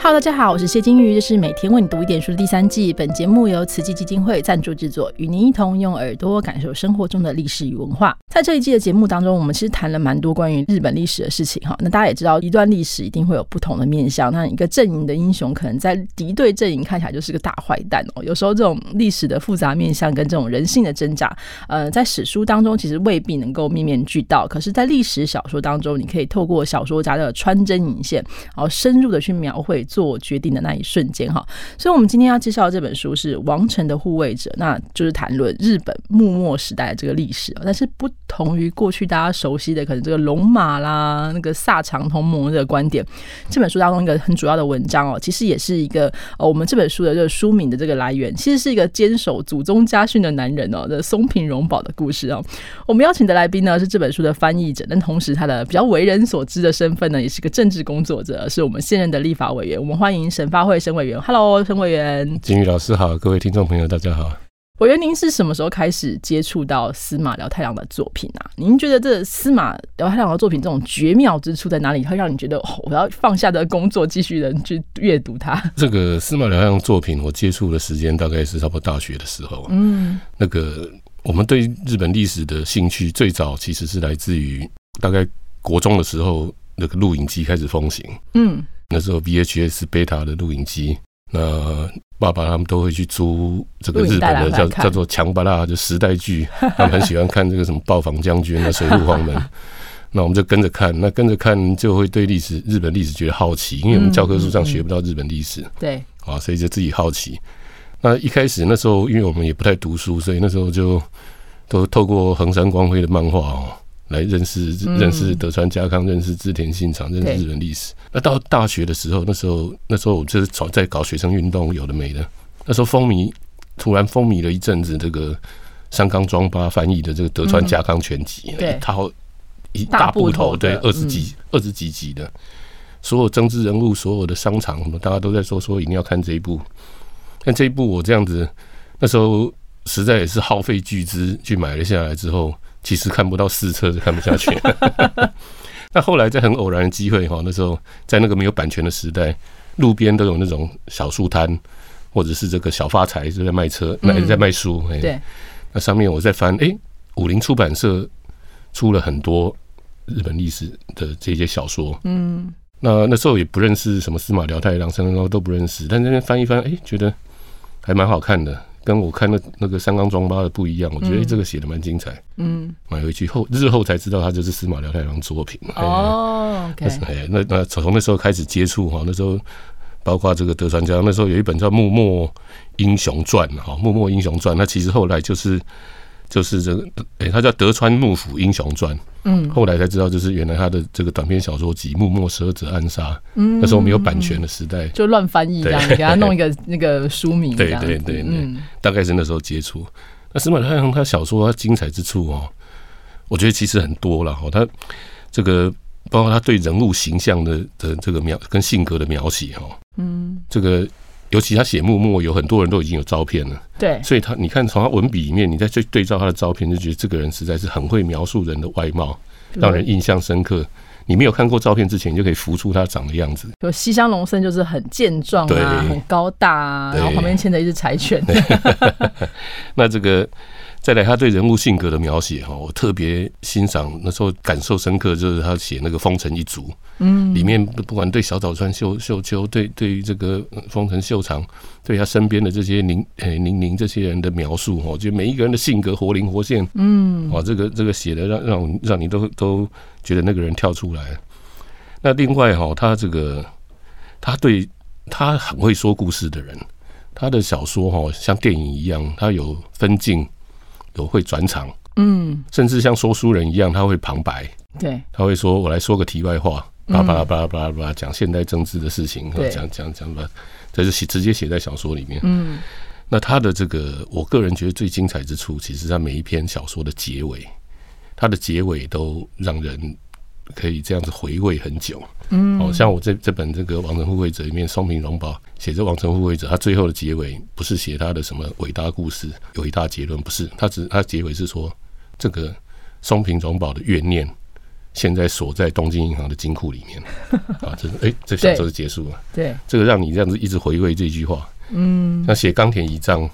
Hello，大家好，我是谢金鱼，这是每天为你读一点书的第三季。本节目由慈济基金会赞助制作，与您一同用耳朵感受生活中的历史与文化。在这一季的节目当中，我们其实谈了蛮多关于日本历史的事情哈。那大家也知道，一段历史一定会有不同的面相。那一个阵营的英雄，可能在敌对阵营看起来就是个大坏蛋哦。有时候这种历史的复杂面相跟这种人性的挣扎，呃，在史书当中其实未必能够面面俱到。可是，在历史小说当中，你可以透过小说家的穿针引线，然后深入的去描绘。做决定的那一瞬间，哈，所以，我们今天要介绍的这本书是《王城的护卫者》，那就是谈论日本幕末时代的这个历史。但是，不同于过去大家熟悉的可能这个龙马啦、那个萨长同盟的观点，这本书当中一个很主要的文章哦，其实也是一个呃，我们这本书的这个书名的这个来源，其实是一个坚守祖宗家训的男人哦的松平荣保的故事哦。我们邀请的来宾呢是这本书的翻译者，但同时他的比较为人所知的身份呢，也是个政治工作者，是我们现任的立法委员。我们欢迎沈发会沈委员，Hello，沈委员，金宇老师好，各位听众朋友大家好。委员，您是什么时候开始接触到司马辽太郎的作品啊？您觉得这司马辽太郎的作品这种绝妙之处在哪里？会让你觉得我要放下的工作，继续人去阅读它？这个司马辽太郎作品，我接触的时间大概是差不多大学的时候。嗯，那个我们对日本历史的兴趣，最早其实是来自于大概国中的时候，那个录影机开始风行。嗯。那时候 VHS、Beta 的录影机，那爸爸他们都会去租这个日本的叫叫做强巴拉就时代剧，他们很喜欢看这个什么暴坊将军啊、水陆黄门，那我们就跟着看，那跟着看就会对历史日本历史觉得好奇，因为我们教科书上学不到日本历史，对，啊，所以就自己好奇。那一开始那时候，因为我们也不太读书，所以那时候就都透过横山光辉的漫画哦。来认识认识德川家康，认识织田信长，认识日本历史。那到大学的时候，那时候那时候我就是在搞学生运动，有的没的。那时候风靡，突然风靡了一阵子，这个三冈庄八翻译的这个德川家康全集，一套一大部头，对，二十几二十几集的，所有政治人物，所有的商场，什么大家都在说说一定要看这一部。但这一部我这样子，那时候实在也是耗费巨资去买了下来之后。其实看不到四册就看不下去。那后来在很偶然的机会哈，那时候在那个没有版权的时代，路边都有那种小书摊，或者是这个小发财就在卖车，卖在卖书。对。那上面我在翻，哎，武林出版社出了很多日本历史的这些小说。嗯。那那时候也不认识什么司马辽太郎、三郎高都不认识，但那边翻一翻，哎，觉得还蛮好看的。跟我看那那个三缸装八的不一样，我觉得这个写的蛮精彩。嗯，买回去后日后才知道，他就是司马辽太郎作品。哦，哎，那那从那时候开始接触哈，那时候包括这个德川家，那时候有一本叫《幕末英雄传》哈，《幕末英雄传》，那其实后来就是。就是这个，哎，他叫德川幕府英雄传。嗯，后来才知道，就是原来他的这个短篇小说集《幕末十二者暗杀》。嗯，那时候没有版权的时代，就乱翻译这样，给他弄一个那个书名。对对对对，大概是那时候接触。那司马太郎他小说他精彩之处哦，我觉得其实很多了哈。他这个包括他对人物形象的的这个描跟性格的描写哈，嗯，这个。尤其他写木木，有很多人都已经有照片了，对，所以他你看从他文笔里面，你再去对照他的照片，就觉得这个人实在是很会描述人的外貌，让人印象深刻。你没有看过照片之前，你就可以浮出他长的样子。有西乡隆盛就是很健壮啊，很高大啊，然后旁边牵着一只柴犬。那这个。再来，他对人物性格的描写哈，我特别欣赏。那时候感受深刻，就是他写那个丰臣一族，嗯，里面不管对小早川秀秀秋，对对于这个丰臣秀长，对他身边的这些宁诶宁宁这些人的描述哈，就每一个人的性格活灵活现，嗯，哇，这个这个写的让让让你都都觉得那个人跳出来。那另外哈，他这个他对他很会说故事的人，他的小说哈像电影一样，他有分镜。有会转场，嗯，甚至像说书人一样，他会旁白，对，他会说：“我来说个题外话，巴拉巴拉巴拉巴拉巴拉，讲现代政治的事情，讲讲讲吧。”这就写直接写在小说里面。嗯，那他的这个，我个人觉得最精彩之处，其实他每一篇小说的结尾，他的结尾都让人可以这样子回味很久。嗯，哦，像我这这本这个《王城护卫者》里面，松平荣保写着《王城护卫者》，他最后的结尾不是写他的什么伟大故事、伟大结论，不是，他只他结尾是说这个松平荣保的怨念现在锁在东京银行的金库里面。啊，这哎，这小说就结束了。对，这个让你这样子一直回味这句话。嗯，那写冈田一丈，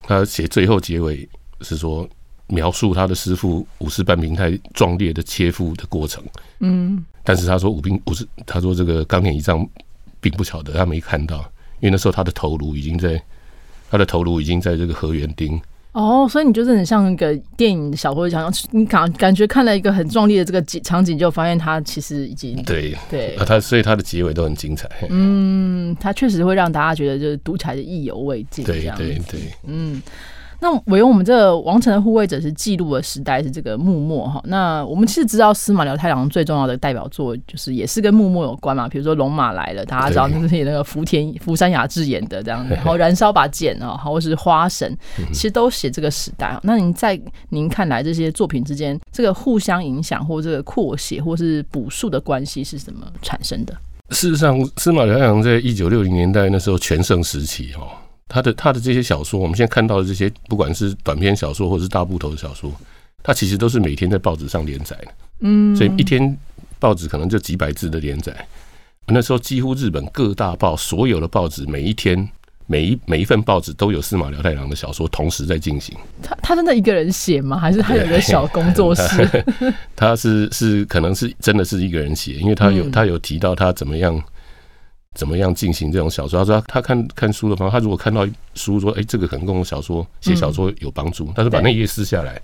他写最后结尾是说描述他的师傅武士半平太壮烈的切腹的过程。嗯，但是他说武兵武士，他说这个冈田一丈并不晓得，他没看到，因为那时候他的头颅已经在，他的头颅已经在这个河原町。哦，所以你就是很像一个电影小说讲，你感感觉看了一个很壮烈的这个景场景，就发现他其实已经对对啊，他所以他的结尾都很精彩。嗯，他确实会让大家觉得就是读起来意犹未尽。对对对，嗯。那我用我们这个王城的护卫者是记录的时代是这个幕末哈。那我们其实知道司马辽太郎最重要的代表作就是也是跟幕末有关嘛，比如说《龙马来了》，大家知道那是那个福田福山雅治演的这样，然后燃烧把剑啊，或是花神，其实都写这个时代。那您在您看来这些作品之间，这个互相影响或这个扩写或是补述的关系是怎么产生的？事实上，司马辽太郎在一九六零年代那时候全盛时期哦。他的他的这些小说，我们现在看到的这些，不管是短篇小说或者是大部头的小说，他其实都是每天在报纸上连载的。嗯，所以一天报纸可能就几百字的连载。那时候几乎日本各大报所有的报纸，每一天每一每一份报纸都有司马辽太郎的小说同时在进行。他他真的一个人写吗？还是他有一个小工作室？他是是可能是真的是一个人写，因为他有他有提到他怎么样。怎么样进行这种小说？他说他看看书的方法，他如果看到书说，哎，这个可能跟我小说写小说有帮助，他就把那页撕下来，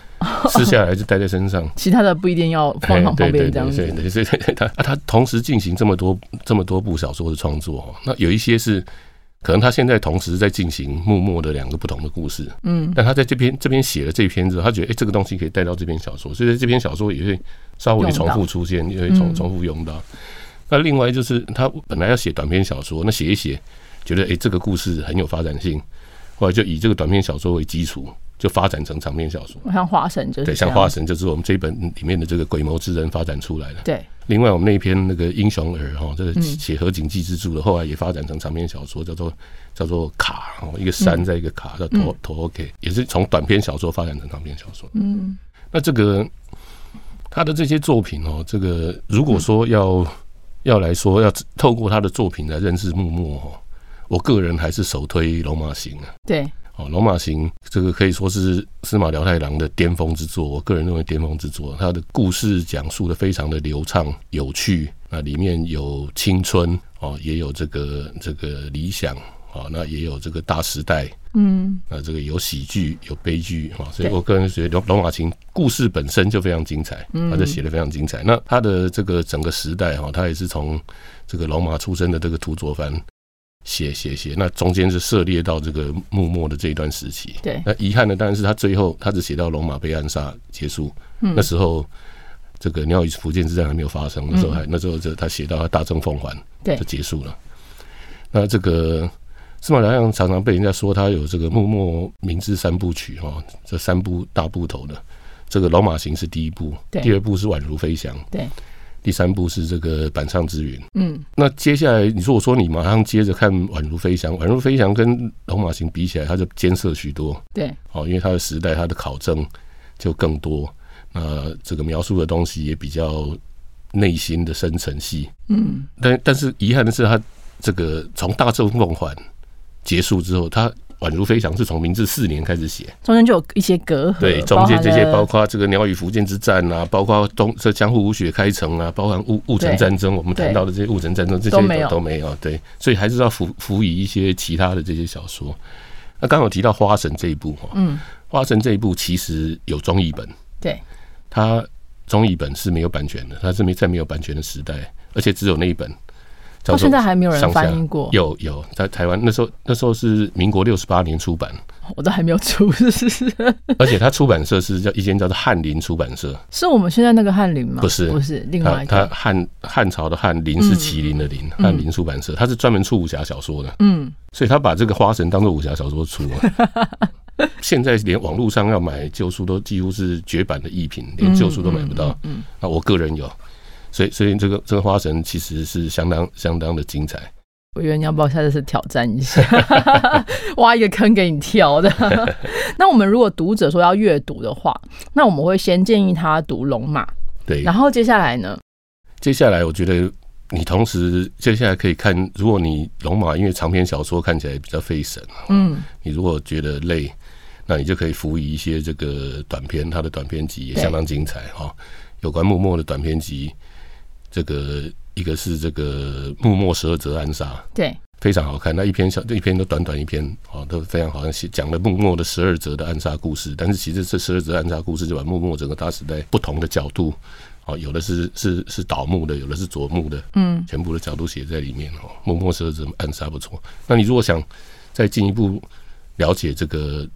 撕下来就带在身上。其他的不一定要放旁边这样子。对，所以他他同时进行这么多这么多部小说的创作，那有一些是可能他现在同时在进行默默的两个不同的故事。嗯，但他在这边这边写了这篇之后，他觉得哎，这个东西可以带到这篇小说，所以在这篇小说也会稍微重复出现，也会重重复用到。那另外就是他本来要写短篇小说，那写一写，觉得哎这个故事很有发展性，后来就以这个短篇小说为基础，就发展成长篇小说。像花神就是对，像花神就是我们这一本里面的这个鬼谋之人发展出来的。对。另外我们那一篇那个英雄儿哈，这个写河景记之助的，后来也发展成长篇小说，叫做叫做卡哦，一个山在一个卡叫头头 OK，也是从短篇小说发展成长篇小说。嗯。那这个他的这些作品哦，这个如果说要。要来说，要透过他的作品来认识木木哦，我个人还是首推《龙马行》啊。对，哦，《龙马行》这个可以说是司马辽太郎的巅峰之作，我个人认为巅峰之作。他的故事讲述的非常的流畅有趣，那里面有青春哦，也有这个这个理想。哦，那也有这个大时代，嗯，那这个有喜剧有悲剧啊，所以我个人觉得《龙龙马琴》故事本身就非常精彩，他就写的非常精彩。那他的这个整个时代哈，他也是从这个龙马出生的这个土佐藩写写写，那中间是涉猎到这个幕末的这一段时期。对，那遗憾的当然是他最后他只写到龙马被暗杀结束，那时候这个鸟羽福建之战还没有发生，的时候还那时候就他写到他大政奉还，对，就结束了。那这个。司马辽阳常常被人家说他有这个幕末明治三部曲哈，这三部大部头的，这个《老马行》是第一部，第二部是《宛如飞翔》，对，第三部是这个《板上之云》。嗯，那接下来你说我说你马上接着看《宛如飞翔》，《宛如飞翔》跟《老马行》比起来，它就艰涩许多。对，哦，因为它的时代，它的考证就更多，那这个描述的东西也比较内心的深层细。嗯，但但是遗憾的是，它这个从大政奉还。结束之后，他宛如飞翔是从明治四年开始写，中间就有一些隔阂。对，中间这些包括这个鸟羽福建之战啊，包括东这江户武雪开城啊，包括戊戊辰战争，我们谈到的这些戊辰战争这些都没有都没有。对，所以还是要辅辅以一些其他的这些小说。那刚好提到花神这一部哈，嗯，花神这一部其实有中译本，对，它中译本是没有版权的，它是没在没有版权的时代，而且只有那一本。到现在还没有人翻译过。有有，在台湾那时候那时候是民国六十八年出版，我都还没有出。而且它出版社是叫一间叫做翰林出版社，是我们现在那个翰林吗？不是，不是，另外一个。它汉汉朝的汉林是麒麟的麟，翰林出版社，它是专门出武侠小说的。嗯，所以他把这个花神当做武侠小说出了。现在连网络上要买旧书都几乎是绝版的艺品，连旧书都买不到。嗯，那我个人有。所以，所以这个这个花神其实是相当相当的精彩。我觉得你要不要下次是挑战一下，挖一个坑给你跳的。那我们如果读者说要阅读的话，那我们会先建议他读《龙马》，对，然后接下来呢？接下来我觉得你同时接下来可以看，如果你龙马因为长篇小说看起来比较费神，嗯，你如果觉得累，那你就可以辅以一些这个短篇，它的短篇集也相当精彩哈、有关幕末的短篇集，这个一个是这个幕末十二则暗杀，对，非常好看。那一篇小一篇都短短一篇哦，都非常好像写讲了幕末的十二则的暗杀故事。但是其实这十二则暗杀故事就把幕末整个大时代不同的角度哦，有的是是是倒幕的，有的是左幕的，嗯，全部的角度写在里面哦。幕末十二则暗杀不错。那你如果想再进一步了解这个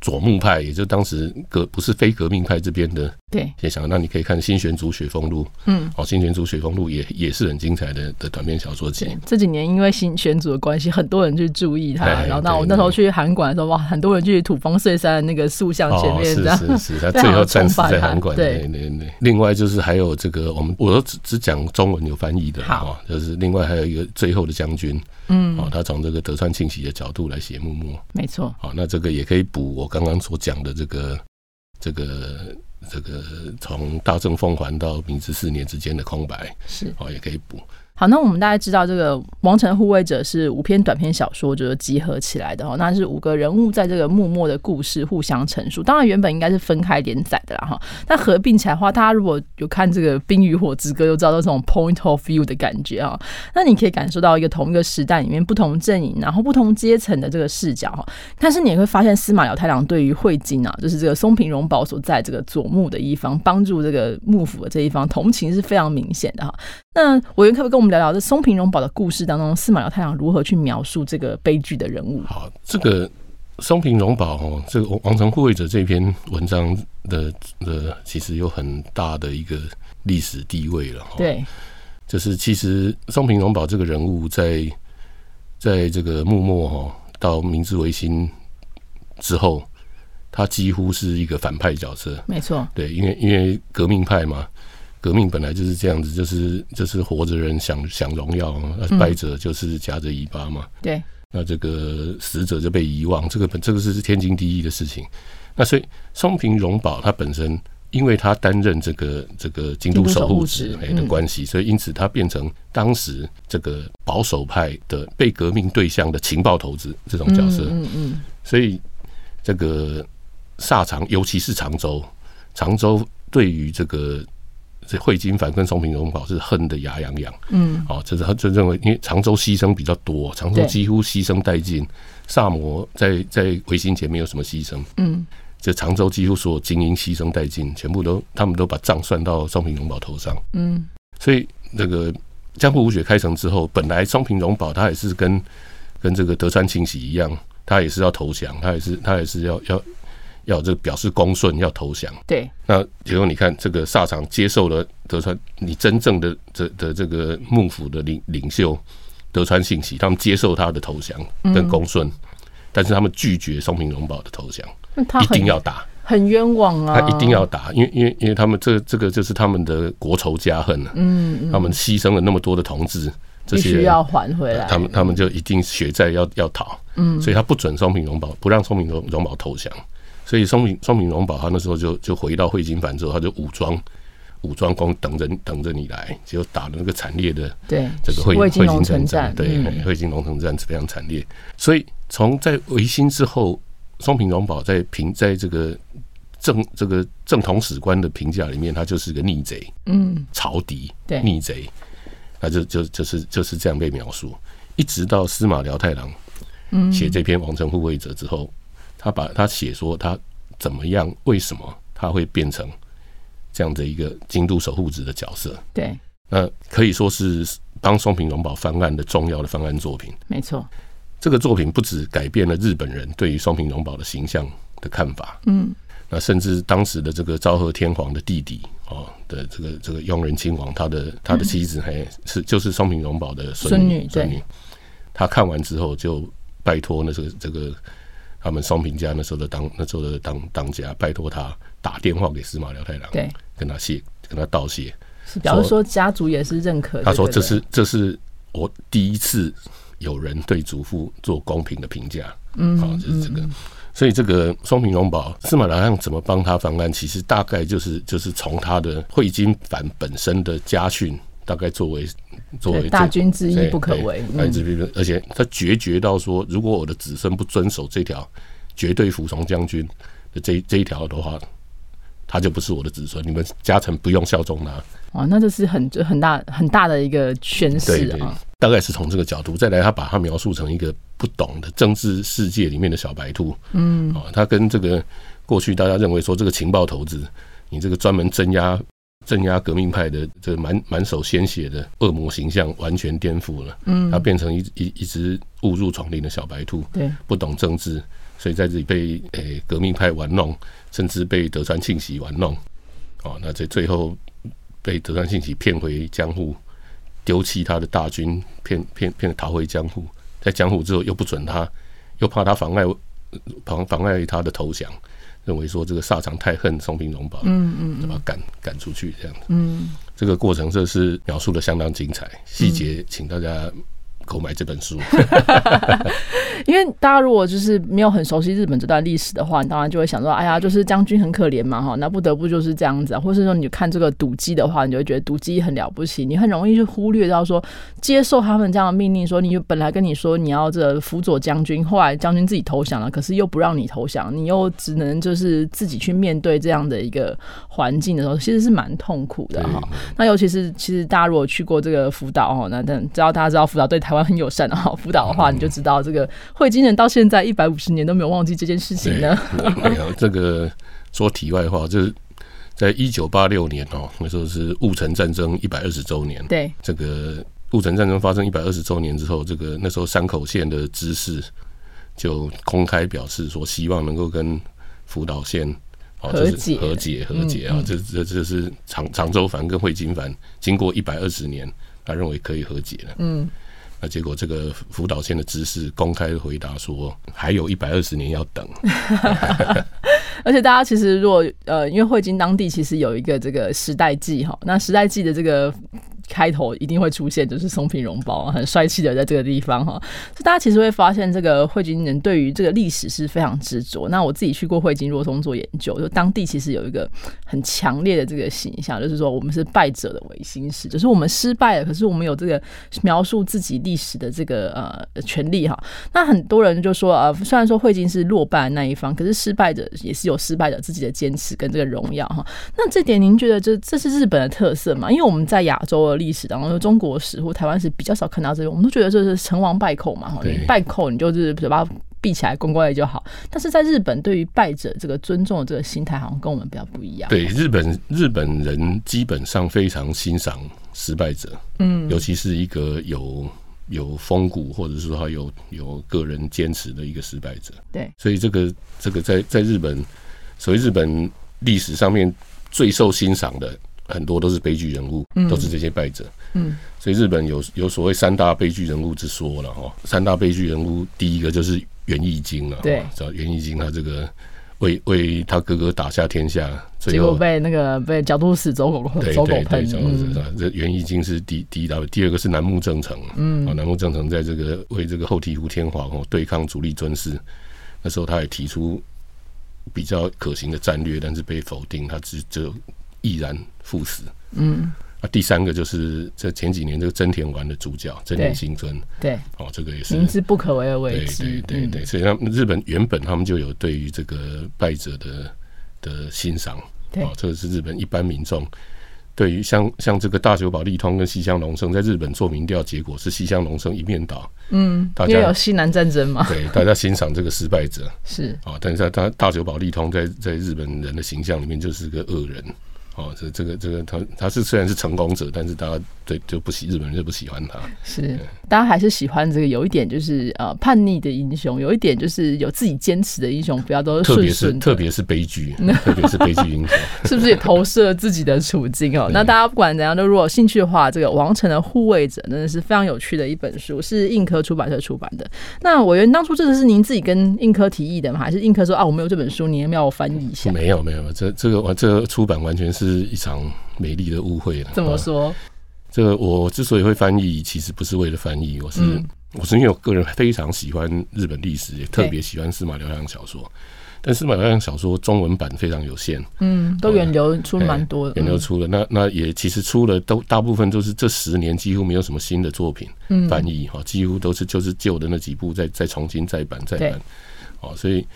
左木派，也就当时革不是非革命派这边的对，也想，那你可以看《新选组雪峰路》，嗯，哦，《新选组雪峰路》也也是很精彩的的短篇小说集。，这几年因为新选组的关系，很多人去注意它。哎然后那我那时候去韩馆的时候，哇，很多人去土方岁山那个塑像前面哦、这样。是是是，他最后战死在韩馆。对对对对。另外就是还有这个，我们我都只只讲中文有翻译的好哦，就是另外还有一个最后的将军嗯，哦，他从这个德川庆喜的角度来写幕末。没错，好，那这个也可以补我刚刚所讲的这个这个这个从大正奉还到明治四年之间的空白，是。哦，也可以补。好，那我们大概知道这个《王城护卫者》是五篇短篇小说就是集合起来的哦，那是五个人物在这个幕末的故事互相陈述。当然原本应该是分开连载的啦哈，那合并起来的话，大家如果有看这个《冰与火之歌》，就知道这种 point of view 的感觉啊。那你可以感受到一个同一个时代里面不同阵营，然后不同阶层的这个视角哈。但是你也会发现，司马辽太郎对于汇金啊，就是这个松平荣保所在这个左幕的一方，帮助这个幕府的这一方，同情是非常明显的哈。那委员可不可以跟我们聊聊这松平荣保的故事当中，司马辽太郎如何去描述这个悲剧的人物？好，这个松平荣保哦，这个王城护卫者这篇文章的的其实有很大的一个历史地位了。哦，对，就是其实松平荣保这个人物在在这个幕末哦到明治维新之后，他几乎是一个反派角色。没错，对，因为因为革命派嘛，革命本来就是这样子，就是就是活着人想想荣耀，那败者就是夹着尾巴嘛。对，那这个死者就被遗忘，这个本这个是天经地义的事情。那所以松平荣保他本身，因为他担任这个这个京都守护使京都守护使哎的嗯关系，所以因此他变成当时这个保守派的被革命对象的情报投资这种角色。嗯嗯嗯，所以这个萨长，尤其是常州，常州对于这个这惠金凡跟松平荣保是恨得牙痒痒。嗯，哦，这是他就认为，因为常州牺牲比较多，常州对几乎牺牲殆尽，萨摩在在维新前没有什么牺牲。嗯，这常州几乎所有精英牺牲殆尽，全部都他们都把账算到松平荣保头上。嗯，所以那个江户武雪开城之后，本来松平荣保他也是跟跟这个德川庆喜一样，他也是要投降，他也是他也是要要要这个表示恭顺，要投降。对，那结果你看，这个萨长接受了德川，你真正的这的这个幕府的领领袖德川信喜，他们接受他的投降跟恭顺，但是他们拒绝松平荣保的投降，一定要打，很冤枉啊，他一定要打，因为因为因为他们这这个就是他们的国仇家恨啊，嗯，嗯。他们牺牲了那么多的同志，这些人必须要还回来，他们他们就一定血债要要讨，嗯。所以他不准松平荣保，不让松平荣荣保投降，所以松平松平荣保他那时候就就回到汇金藩之后，他就武装武装攻等着等着你来，结果打了那个惨烈的对这个汇汇金龙城战，城对，嗯。汇金龙城战是非常惨烈，所以从在维新之后，松平荣保在平在这个正这个正统史官的评价里面，他就是个逆贼，嗯，朝敌、对。逆贼，那就就就是就是这样被描述。一直到司马辽太郎嗯。写这篇《王城护卫者》之后，他把他写说他怎么样，为什么他会变成这样的一个京都守护者的角色，对，那可以说是帮松平荣保翻案的重要的翻案作品。没错，这个作品不止改变了日本人对于松平荣保的形象的看法，嗯，那甚至当时的这个昭和天皇的弟弟哦的这个这个雍仁亲王，他的他的妻子还是就是松平荣保的孙孙女女孙女，他看完之后就拜托那这个这个他们双平家那时候的当那时候的当当家，拜托他打电话给司马辽太郎，对，跟他谢跟他道谢，是表示说家族也是认可，他说这是这是我第一次有人对祖父做公平的评价，嗯，好，就是这个。所以这个松平荣保司马良相怎么帮他翻案，其实大概就是就是从他的汇金藩本身的家训，大概作为作为大军之一不可为，而且他决绝到说，如果我的子孙不遵守这条绝对服从将军的这这一条的话，他就不是我的子孙，你们家臣不用效忠他。哇，那这是很很大很大的一个宣示啊！大概是从这个角度，再来他把他描述成一个不懂的政治世界里面的小白兔。嗯，啊，他跟这个过去大家认为说这个情报投资，你这个专门镇压镇压革命派的这满满手鲜血的恶魔形象完全颠覆了。嗯，他变成一一一只误入丛林的小白兔。对，不懂政治，所以在这里被诶革命派玩弄，甚至被德川庆喜玩弄。哦，那在最后。被德川庆喜骗回江户，丢弃他的大军，骗骗骗逃回江户。在江户之后，又不准他，又怕他妨碍妨妨碍他的投降，认为说这个萨长太恨松平荣保，嗯嗯，把他赶赶出去这样子。嗯，这个过程这是描述的相当精彩，细节请大家。购买这本书，因为大家如果就是没有很熟悉日本这段历史的话，你当然就会想说，哎呀，就是将军很可怜嘛，哈，那不得不就是这样子，或是说你看这个赌鸡的话，你就会觉得赌鸡很了不起，你很容易就忽略到说，接受他们这样的命令，说你本来跟你说你要这辅佐将军，后来将军自己投降了，可是又不让你投降，你又只能就是自己去面对这样的一个环境的时候，其实是蛮痛苦的哈。那尤其是其实大家如果去过这个福岛哈，那等知道大家知道福岛对台湾。很友善的哈，辅导的话，你就知道这个汇金人到现在一百五十年都没有忘记这件事情呢。没有这个说题外话，就是在一九八六年哦，那时候是戊辰战争一百二十周年。对，这个戊辰战争发生一百二十周年之后，这个那时候山口县的知事就公开表示说，希望能够跟福岛县和解和解和解啊！这这这是长长州藩跟汇金藩经过一百二十年。他认为可以和解了，嗯，那结果这个福岛县的知事公开回答说，还有一百二十年要等。而且大家其实如果呃，因为汇金当地其实有一个这个时代记哈，那时代记的这个。开头一定会出现，就是松平荣保很帅气的在这个地方哈，就大家其实会发现，这个汇金人对于这个历史是非常执着。那我自己去过汇金若松做研究，就当地其实有一个很强烈的这个形象，就是说我们是败者的维新史，就是我们失败了，可是我们有这个描述自己历史的这个呃权利哈。那很多人就说啊，虽然说汇金是落败的那一方，可是失败者也是有失败者自己的坚持跟这个荣耀哈。那这点您觉得这这是日本的特色吗？因为我们在亚洲。历史当中，中国史或台湾史比较少看到这个，我们都觉得这是成王败寇嘛，你败寇你就是嘴巴闭起来乖乖的就好。但是在日本，对于败者这个尊重的这个心态，好像跟我们比较不一样。对日本日本人基本上非常欣赏失败者，嗯，尤其是一个有有风骨或者是说他有有个人坚持的一个失败者。对，所以这个这个在在日本，所谓日本历史上面最受欣赏的。很多都是悲剧人物，都是这些败者。嗯，所以日本有有所谓三大悲剧人物之说了哈。三大悲剧人物，第一个就是源义经了。对，知道源义经他这个为为他哥哥打下天下，结果被那个被角度死走狗走狗喷。这源义经是第第一大，第二个是楠木正成。嗯，啊，楠木正成在这个为这个后醍醐天皇哦对抗主力尊师，那时候他也提出比较可行的战略，但是被否定，他只只有。毅然赴死。嗯，啊，第三个就是这前几年这个真田丸的主角真田新村。对，哦，这个也是明知不可为而为之。对对对，所以他们日本原本他们就有对于这个败者的的欣赏。对，哦，这个是日本一般民众对于像像这个大久保利通跟西乡隆盛，在日本做民调，结果是西乡隆盛一面倒。嗯，因为有西南战争嘛。对，大家欣赏这个失败者 是啊，但是他大久保利通在在日本人的形象里面就是个恶人。哦，这这个这个他他是虽然是成功者，但是大家对就不喜日本人就不喜欢他。是，大家还是喜欢这个有一点就是呃叛逆的英雄，有一点就是有自己坚持的英雄，不要都是特别是特别是悲剧，特别是悲剧英雄，是不是也投射了自己的处境哦？那大家不管怎样，都如果有兴趣的话，这个王城的护卫者真的是非常有趣的一本书，是硬科出版社出版的。那我原当初这个是您自己跟硬科提议的吗？还是硬科说啊，我没有这本书，你要不要我翻译一下？没有没有，这这个完这个出版完全是。是一场美丽的误会了。怎么说？这个我之所以会翻译，其实不是为了翻译，我是、嗯。我是因为我个人非常喜欢日本历史，也特别喜欢司马辽阳小说。但司马辽阳小说中文版非常有限，嗯，都远流出蛮多的，嗯远流出了，那那也其实出了都大部分都是这十年几乎没有什么新的作品嗯。翻译哈，几乎都是就是旧的那几部再再重新再版再版，哦，所以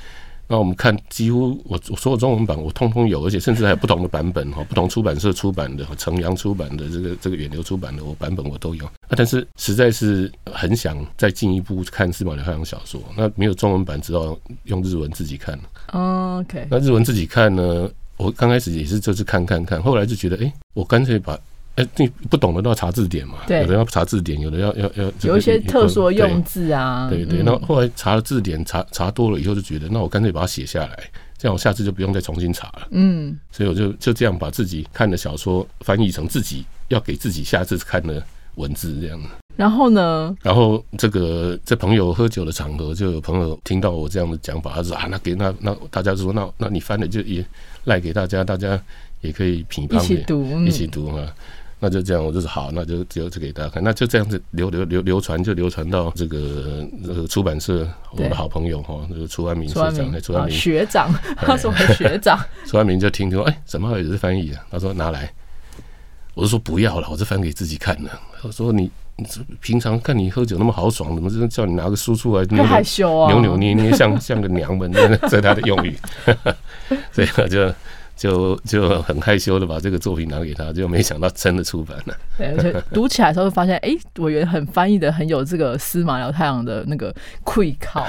那我们看几乎我我所有中文版我通通有，而且甚至还有不同的版本哈，不同出版社出版的，成阳出版的这个这个远流出版的我版本我都有，啊，但是实在是很想再进一步看司马辽阳小说，那没有中文版，只好用日文自己看。嗯，OK，那日文自己看呢，我刚开始也是就是看看看，后来就觉得，哎、我干脆把，哎、你不懂的都要查字典嘛，对有的要查字典，有的要要要有一些特殊的用字啊，对对，嗯那后来查了字典，查查多了以后，就觉得，那我干脆把它写下来，这样我下次就不用再重新查了。嗯，所以我就就这样把自己看的小说翻译成自己要给自己下次看的文字这样。然后呢，然后这个在朋友喝酒的场合，就有朋友听到我这样的讲法，他说啊，那给那那大家就说那那你翻了就也赖给大家，大家也可以品一乓起读，嗯一起读啊。那就这样，我就是好，那就就就给大家看，那就这样子流流流流传，就流传到这个这个出版社，我对。的好朋友哈，那个楚安明楚安社长，那明啊楚安明，学长，他说我学长，楚安明就听说，哎，沈浩也是翻译啊，他说拿来，我就说不要了，我是翻给自己看的。他说你平常看你喝酒那么豪爽，怎么真的叫你拿个书出来太扭扭害羞啊，扭扭捏捏，像像个娘们，这这是他的用语，所以他就就就很害羞的把这个作品拿给他，就没想到真的出版了。对，而且读起来的时候会发现，哎、我原很翻译的很有这个司马辽太郎的那个愧靠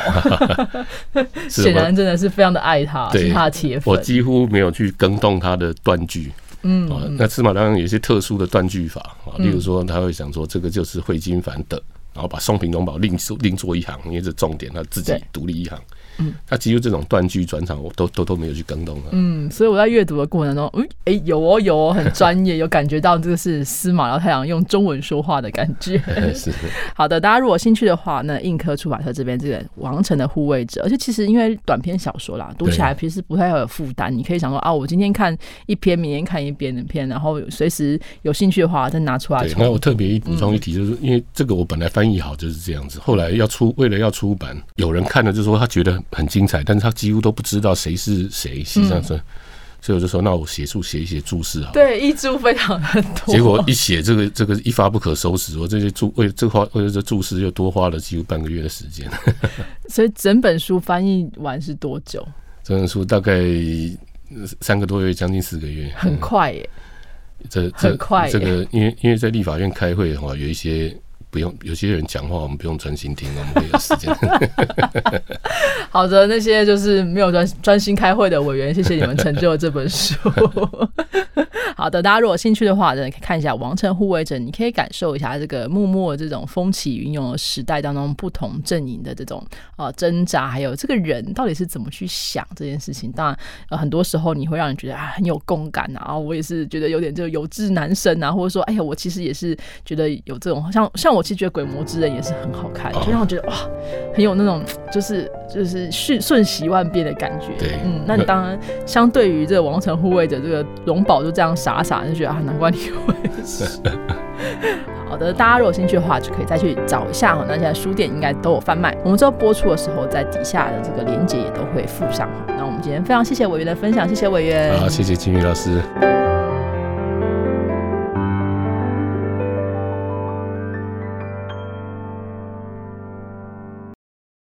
是显我然真的是非常的爱他，对是他的铁粉。我几乎没有去更动他的断句。嗯啊，那司马辽阳有一些特殊的断句法啊，嗯例如说他会想说这个就是惠金凡的，然后把松平龙宝另做另做一行，因为这重点，他自己对独立一行。嗯，他几乎这种断句转场，我都都都没有去更动了。嗯，所以我在阅读的过程中，嗯，哎、有哦有哦，很专业，有感觉到这个是司马辽太郎用中文说话的感觉。是，好的，大家如果兴趣的话，那印科出版社这边这个《王城的护卫者》，而且其实因为短篇小说啦，读起来其实不太会有负担。你可以想说啊，我今天看一篇，明天看一篇的篇，然后随时有兴趣的话再拿出来对。那我。特别一补充一提，就是因为这个我本来翻译好就是这样子，后来要出，为了要出版，有人看了就说他觉得很精彩，但是他几乎都不知道谁是谁，实际上是，所以我就说那我写注写一写注释好了。对，一注非常的多。结果一写这个这个一发不可收拾，我这些注为这花为了这注释又多花了几乎半个月的时间。所以整本书翻译完是多久？整本书大概呃三个多月，将近四个月。很快耶。这这很快耶这个因为因为在立法院开会的话，有一些不用有些人讲话，我们不用专心听，我们会有时间。好的，那些就是没有专专心开会的委员，谢谢你们成就了这本书。好的，大家如果有兴趣的话，真的可以看一下《王城护卫者》，你可以感受一下这个幕末这种风起云涌的时代当中不同阵营的这种呃挣扎，还有这个人到底是怎么去想这件事情。当然，呃，很多时候你会让人觉得啊很有共感啊，我也是觉得有点这个有志难伸啊，或者说哎呀，我其实也是觉得有这种像像我其实觉得《鬼魔之刃》也是很好看，就让我觉得哇很有那种就是就是瞬瞬息万变的感觉。对嗯，那你当然相对于这个王城护卫者这个荣宝就这样傻傻就觉得啊，难怪你会是。好的，大家如果有兴趣的话，就可以再去找一下哈。那现在书店应该都有贩卖。我们之后播出的时候，在底下的这个链接也都会附上。那我们今天非常谢谢委员的分享，谢谢委员。好，谢谢金宇老师。